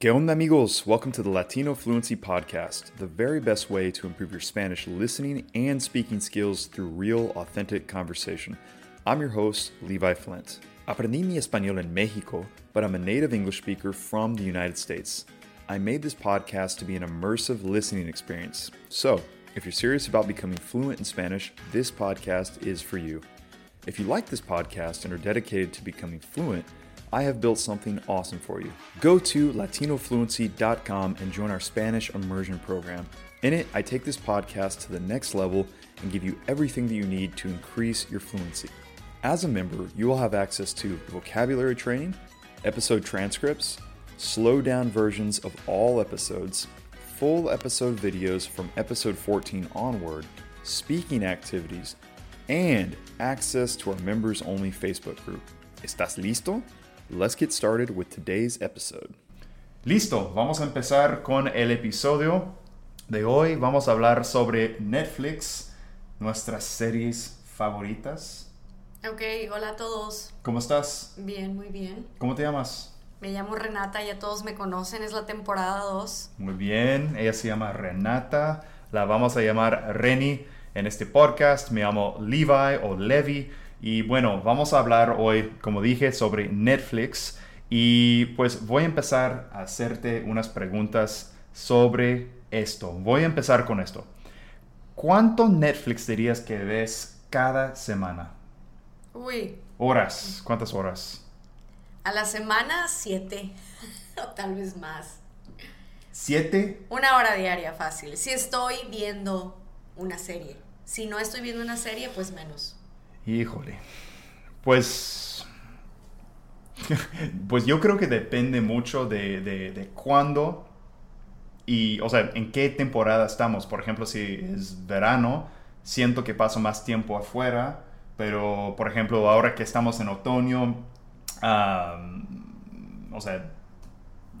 ¿Qué onda, amigos? Welcome to the Latino Fluency Podcast, the very best way to improve your Spanish listening and speaking skills through real, authentic conversation. I'm your host, Levi Flint. Aprendí mi español en Mexico, but I'm a native English speaker from the United States. I made this podcast to be an immersive listening experience. So, if you're serious about becoming fluent in Spanish, this podcast is for you. If you like this podcast and are dedicated to becoming fluent, I have built something awesome for you. Go to latinofluency.com and join our Spanish immersion program. In it, I take this podcast to the next level and give you everything that you need to increase your fluency. As a member, you will have access to vocabulary training, episode transcripts, slow down versions of all episodes, full episode videos from episode 14 onward, speaking activities, and access to our members only Facebook group. ¿Estás listo? Let's get started with today's episode. Listo, vamos a empezar con el episodio de hoy. Vamos a hablar sobre Netflix, nuestras series favoritas. Ok, hola a todos. ¿Cómo estás? Bien, muy bien. ¿Cómo te llamas? Me llamo Renata, ya todos me conocen, es la temporada 2. Muy bien, ella se llama Renata, la vamos a llamar Reni en este podcast. Me llamo Levi o Levi. Y bueno, vamos a hablar hoy, como dije, sobre Netflix. Y pues voy a empezar a hacerte unas preguntas sobre esto. Voy a empezar con esto. ¿Cuánto Netflix dirías que ves cada semana? Uy. Horas. ¿Cuántas horas? A la semana, siete. o tal vez más. ¿Siete? Una hora diaria, fácil. Si estoy viendo una serie. Si no estoy viendo una serie, pues menos. Híjole. Pues. Pues yo creo que depende mucho de, de, cuándo y, o sea, en qué temporada estamos. Por ejemplo, si es verano, siento que paso más tiempo afuera, pero, por ejemplo, ahora que estamos en otoño, o sea,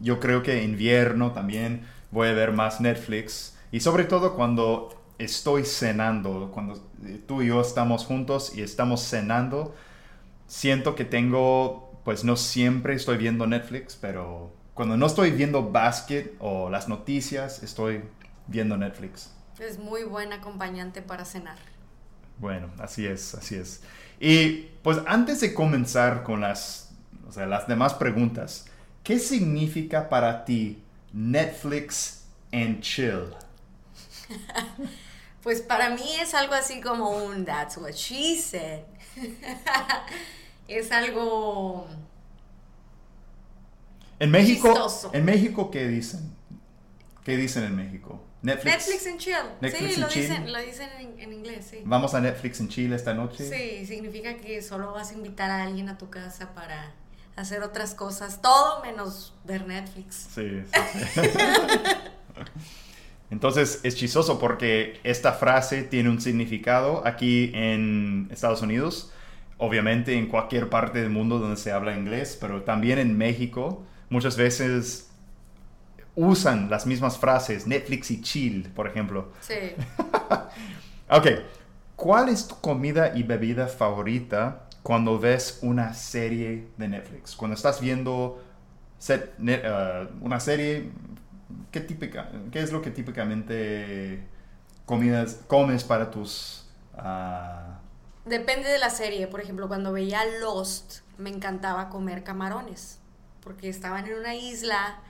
yo creo que invierno también voy a ver más Netflix. Y sobre todo cuando estoy cenando, cuando tú y yo estamos juntos y estamos cenando, siento que tengo, pues no siempre estoy viendo Netflix, pero cuando no estoy viendo básquet o las noticias, estoy viendo Netflix. Es muy buen acompañante para cenar. Bueno, así es, así es. Y pues antes de comenzar con las, o sea, las demás preguntas, ¿qué significa para ti Netflix and chill? Pues para mí es algo así como un that's what she said. es algo en México, en México qué dicen? ¿Qué dicen en México? Netflix, Netflix and chill. Netflix sí, lo, Dicen, lo dicen en, inglés, sí. ¿Vamos a Netflix en Chile esta noche? Sí, significa que solo vas a invitar a alguien a tu casa para hacer otras cosas, todo menos ver Netflix. Sí, sí, sí. Entonces es chistoso porque esta frase tiene un significado aquí en Estados Unidos, obviamente en cualquier parte del mundo donde se habla inglés, pero también en México muchas veces usan las mismas frases, Netflix y chill, por ejemplo. Sí. ok, ¿cuál es tu comida y bebida favorita cuando ves una serie de Netflix? Cuando estás viendo uh, una serie, ¿qué, típica, ¿qué es lo que típicamente comidas, comes para tus... Ah? Depende de la serie. Por ejemplo, cuando veía Lost, me encantaba comer camarones. Porque estaban en una isla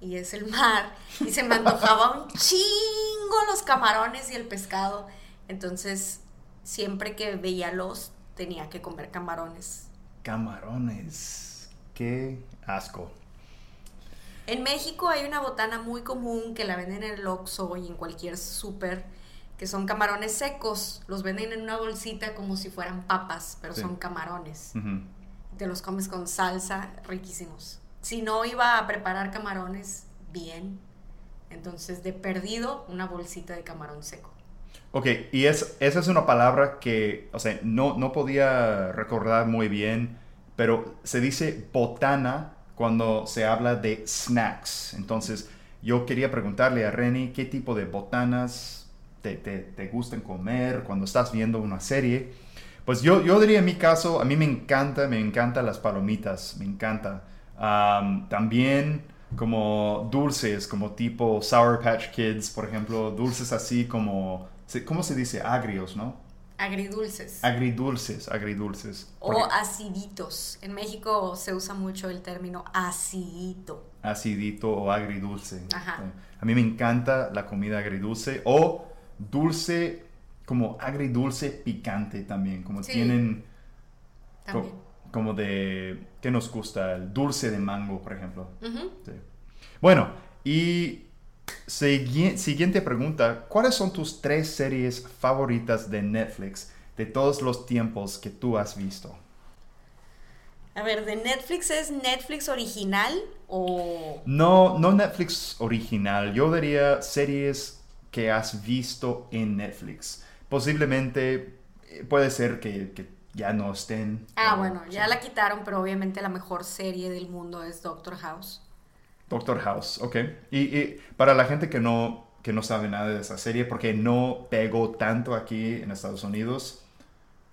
y es el mar. Y se me antojaba un chingo los camarones y el pescado. Entonces, siempre que veía Lost, tenía que comer camarones. Camarones. Qué asco. En México hay una botana muy común que la venden en el Oxxo y en cualquier súper, que son camarones secos. Los venden en una bolsita como si fueran papas, pero son camarones. Te los comes con salsa, riquísimos. Si no iba a preparar camarones bien, entonces de perdido una bolsita de camarón seco. Ok, y es, esa es una palabra que, o sea, no, no podía recordar muy bien, pero se dice botana cuando se habla de snacks. Entonces, yo quería preguntarle a Reni qué tipo de botanas te, te, gustan comer cuando estás viendo una serie. Pues yo, yo diría en mi caso, a mí me encanta, me encantan las palomitas, me encanta. también como dulces, como tipo Sour Patch Kids, por ejemplo, dulces así como, ¿cómo se dice? Agrios, ¿no? Agridulces. Agridulces, agridulces. O aciditos. En México se usa mucho el término acidito. Acidito o agridulce. Ajá. A mí me encanta la comida agridulce o dulce, como agridulce picante también, como tienen... También. como de... ¿Qué nos gusta? El dulce de mango, por ejemplo. Bueno, y siguiente pregunta. ¿Cuáles son tus tres series favoritas de Netflix de todos los tiempos que tú has visto? A ver, ¿de Netflix es Netflix original o...? No, no Netflix original. Yo diría series que has visto en Netflix. Posiblemente eh, puede ser que, ya no estén. Ah, bueno, ya la quitaron, pero obviamente la mejor serie del mundo es Doctor House. Doctor House, ok. Y, para la gente que no, que no sabe nada de esa serie, porque no pegó tanto aquí en Estados Unidos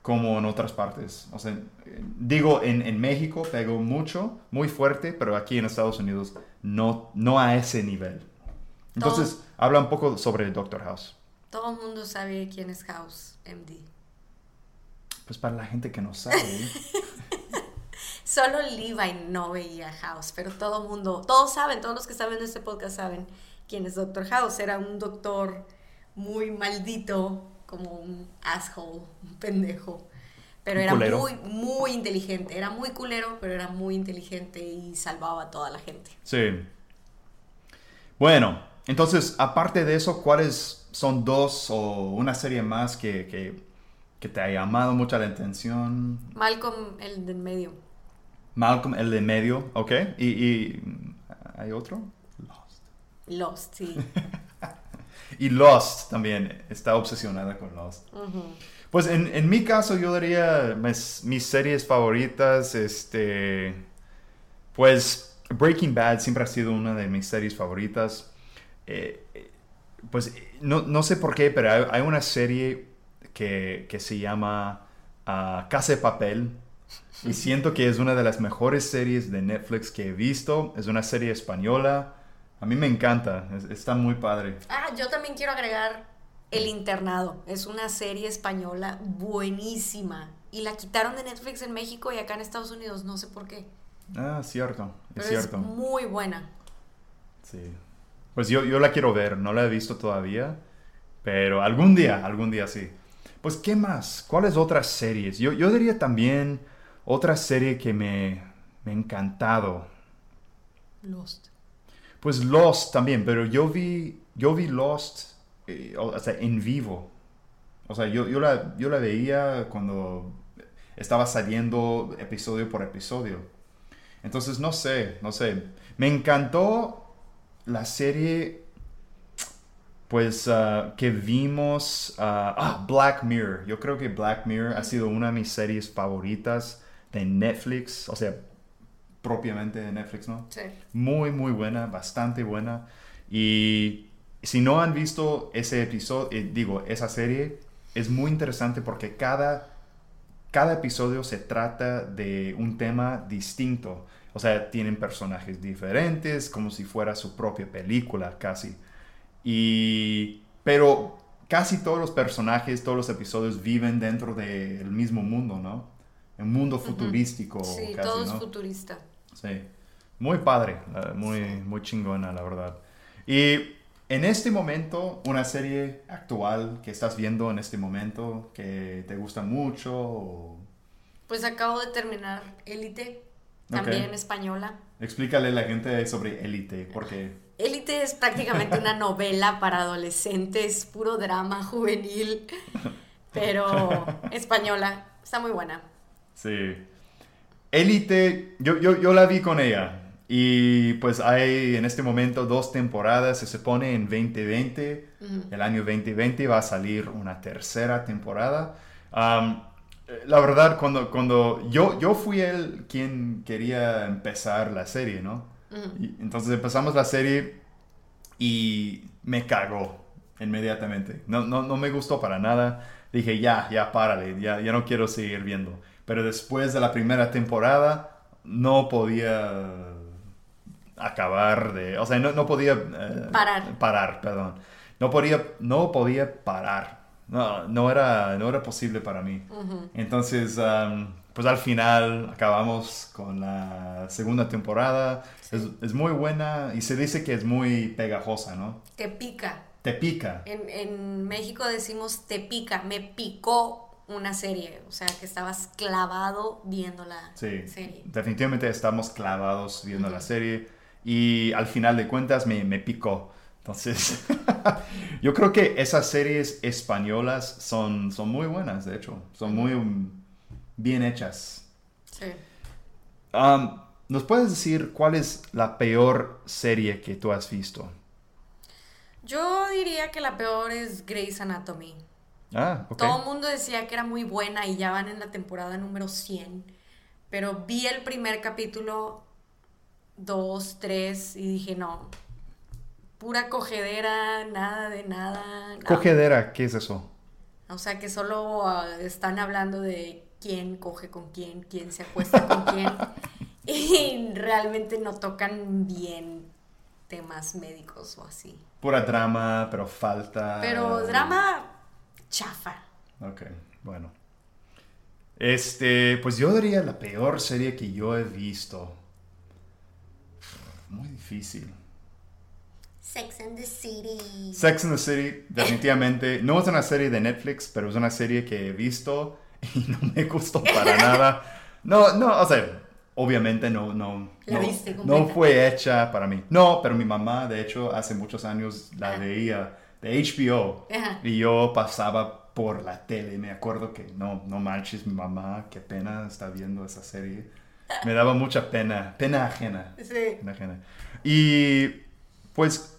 como en otras partes. O sea, digo, en, México pegó mucho, muy fuerte, pero aquí en Estados Unidos no, no a ese nivel. Entonces, habla un poco sobre Doctor House. Todo el mundo sabe quién es House, MD. Pues para la gente que no sabe. Solo Levi no veía House, pero todo mundo, todos saben, todos los que saben de este podcast saben quién es Doctor House. Era un doctor muy maldito, como un asshole, un pendejo. Pero era muy, muy inteligente. Era muy culero, pero era muy inteligente y salvaba a toda la gente. Sí. Bueno, entonces, aparte de eso, ¿cuáles son dos o una serie más que, que, que te ha llamado mucho la atención? Malcolm, el del medio. Malcolm, el de medio, ok. ¿Y, hay otro? Lost. Lost, sí. y Lost también, está obsesionada con Lost. Pues en, mi caso yo diría mis, series favoritas, este, pues Breaking Bad siempre ha sido una de mis series favoritas. Eh, pues no, sé por qué, pero hay, una serie que, se llama uh, Casa de Papel y siento que es una de las mejores series de Netflix que he visto. Es una serie española. A mí me encanta. está muy padre. Ah, yo también quiero agregar El Internado. Es una serie española buenísima. Y la quitaron de Netflix en México y acá en Estados Unidos. No sé por qué. Ah, cierto. Es cierto. Es muy buena. Sí. Pues yo, yo la quiero ver. No la he visto todavía. Pero algún día, algún día sí. Pues, ¿qué más? ¿Cuáles otras series? Yo, yo diría también otra serie que me, me ha encantado. Lost. Pues Lost también, pero yo vi, yo vi Lost eh, en vivo. O sea, yo, yo, la, yo la veía cuando estaba saliendo episodio por episodio. Entonces, no sé, no sé. Me encantó la serie, pues, ah, que vimos. ah, ah Black Mirror. Yo creo que Black Mirror ha sido una de mis series favoritas de Netflix, o sea, propiamente de Netflix, ¿no? Sí. Muy, muy buena, bastante buena. Y si no han visto ese episodio, eh, digo, esa serie, es muy interesante porque cada, cada episodio se trata de un tema distinto. O sea, tienen personajes diferentes, como si fuera su propia película casi. Y, pero casi todos los personajes, todos los episodios viven dentro del mismo mundo, ¿no? Un mundo futurístico. Sí, todo es futurista. Sí, muy padre, muy, muy chingona, la verdad. Y en este momento, una serie actual que estás viendo en este momento que te gusta mucho. Pues acabo de terminar Élite, también española. Explícale a la gente sobre Élite, porque... Élite es prácticamente una novela para adolescentes, puro drama juvenil, pero española. Está muy buena. Sí. Élite, yo, yo, yo la vi con ella. Y pues hay en este momento dos temporadas, se supone en 2020, el año 2020 va a salir una tercera temporada. la verdad, cuando, cuando yo, yo fui el quien quería empezar la serie, ¿no? entonces empezamos la serie y me cagó inmediatamente. No, no, no me gustó para nada. Dije, ya, ya, párale, ya, ya no quiero seguir viendo. Pero después de la primera temporada no podía acabar de, o sea, no, no podía eh, Parar. parar, perdón. No podía, no podía parar. No, no era, no era posible para mí. Entonces, um, pues al final acabamos con la segunda temporada. Es, es muy buena y se dice que es muy pegajosa, ¿no? Te pica. Te pica. En, en México decimos te pica, me picó una serie, o sea, que estabas clavado viendo la Sí, serie. definitivamente estamos clavados viendo la serie y al final de cuentas me, me picó. Entonces, yo creo que esas series españolas son, son muy buenas, de hecho, son muy bien hechas. Sí. Um, ¿Nos puedes decir cuál es la peor serie que tú has visto? Yo diría que la peor es Grey's Anatomy. Ah. Todo el mundo decía que era muy buena y ya van en la temporada número 100. Pero vi el primer capítulo, dos, tres, y dije, no, pura cogedera, nada de nada. nada". Cogedera, ¿qué es eso? O sea, que solo ah, están hablando de quién coge con quién, quién se acuesta con quién. Y realmente no tocan bien temas médicos o así. Pura drama, pero falta... Pero drama chafa. Ok, bueno. Este, pues yo diría la peor serie que yo he visto. Muy difícil. Sex and the City. Sex and the City, definitivamente. No es una serie de Netflix, pero es una serie que he visto y no me gustó para nada. No, no, o sea, obviamente no, no, La no, no fue hecha para mí. No, pero mi mamá, de hecho, hace muchos años la veía de HBO Ajá. y yo pasaba por la tele. Me acuerdo que no, no manches, mi mamá, qué pena está viendo esa serie. Me daba mucha pena, pena ajena. Sí. Pena ajena. Y pues,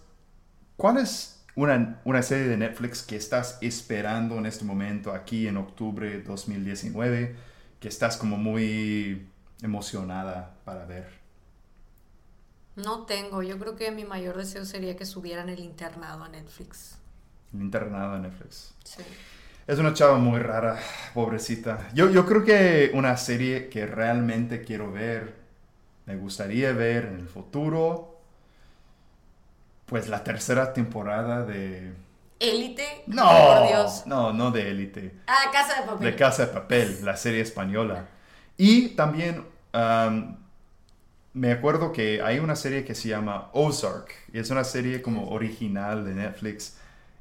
¿cuál es una, una serie de Netflix que estás esperando en este momento, aquí en octubre de 2019, que estás como muy emocionada para ver? No tengo. Yo creo que mi mayor deseo sería que subieran el internado a Netflix. El internado de Netflix. Sí. Es una chava muy rara, pobrecita. Yo, yo creo que una serie que realmente quiero ver, me gustaría ver en el futuro, pues la tercera temporada de... Élite. No, Por Dios. no, no de Élite. Ah, Casa de Papel. De Casa de Papel, la serie española. Y también um, me acuerdo que hay una serie que se llama Ozark. Y es una serie como original de Netflix.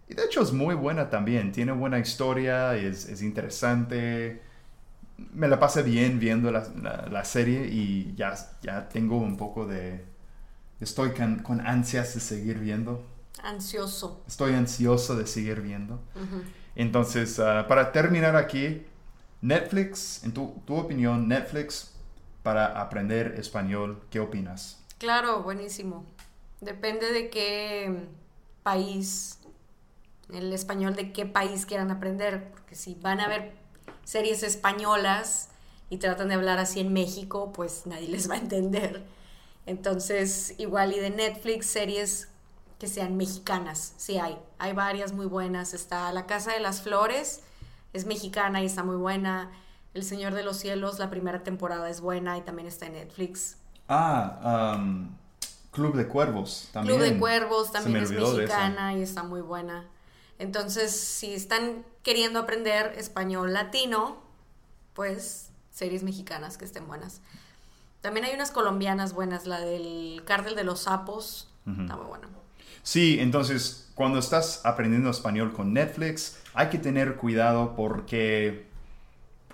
Y de hecho es muy buena también. Tiene buena historia, es, es interesante. Me la pasé bien viendo la, la- la serie y ya, ya tengo un poco de... Estoy con, con ansias de seguir viendo. Ansioso. Estoy ansioso de seguir viendo. Entonces, ah, para terminar aquí, Netflix, en tu, tu opinión, Netflix para aprender español, ¿qué opinas? Claro, buenísimo. Depende de qué país, el español de qué país quieran aprender, porque si van a ver series españolas y tratan de hablar así en México, pues nadie les va a entender. Entonces, igual y de Netflix, series que sean mexicanas, sí hay. Hay varias muy buenas. Está La Casa de las Flores, es mexicana y está muy buena. El Señor de los Cielos, la primera temporada es buena y también está en Netflix. Ah, um, Club de Cuervos también. Club de Cuervos también es mexicana y está muy buena. Entonces, si están queriendo aprender español latino, pues series mexicanas que estén buenas. También hay unas colombianas buenas, la del Cártel de los Sapos, está muy buena. Sí, entonces cuando estás aprendiendo español con Netflix, hay que tener cuidado porque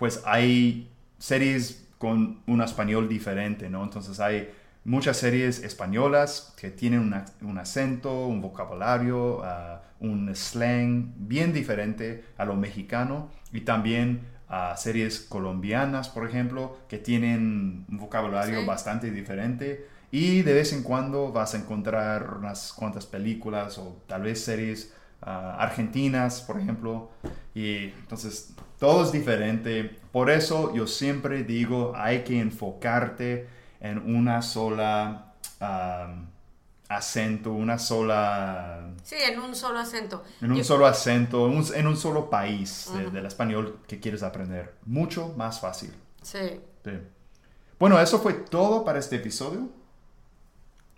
pues hay series con un español diferente, ¿no? Entonces hay muchas series españolas que tienen una- un acento, un vocabulario, ah, un slang bien diferente a lo mexicano y también a series colombianas, por ejemplo, que tienen un vocabulario Sí. bastante diferente y de vez en cuando vas a encontrar unas cuantas películas o tal vez series ah, argentinas, por ejemplo. Y entonces todo es diferente. Por eso yo siempre digo, hay que enfocarte en una sola acento, una sola... Sí, en un solo acento. En un Yo- solo acento, en un, en un solo país de- del español que quieres aprender. Mucho más fácil. Sí. Sí. Bueno, eso fue todo para este episodio.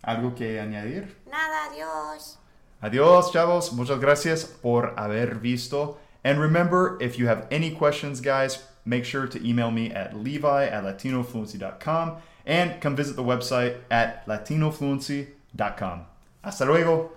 ¿Algo que añadir? Nada, adiós. Adiós, chavos. Muchas gracias por haber visto. And remember, if you have any questions, guys, make sure to email me at levi at latinofluency.com and come visit the website at latinofluency.com. Hasta luego.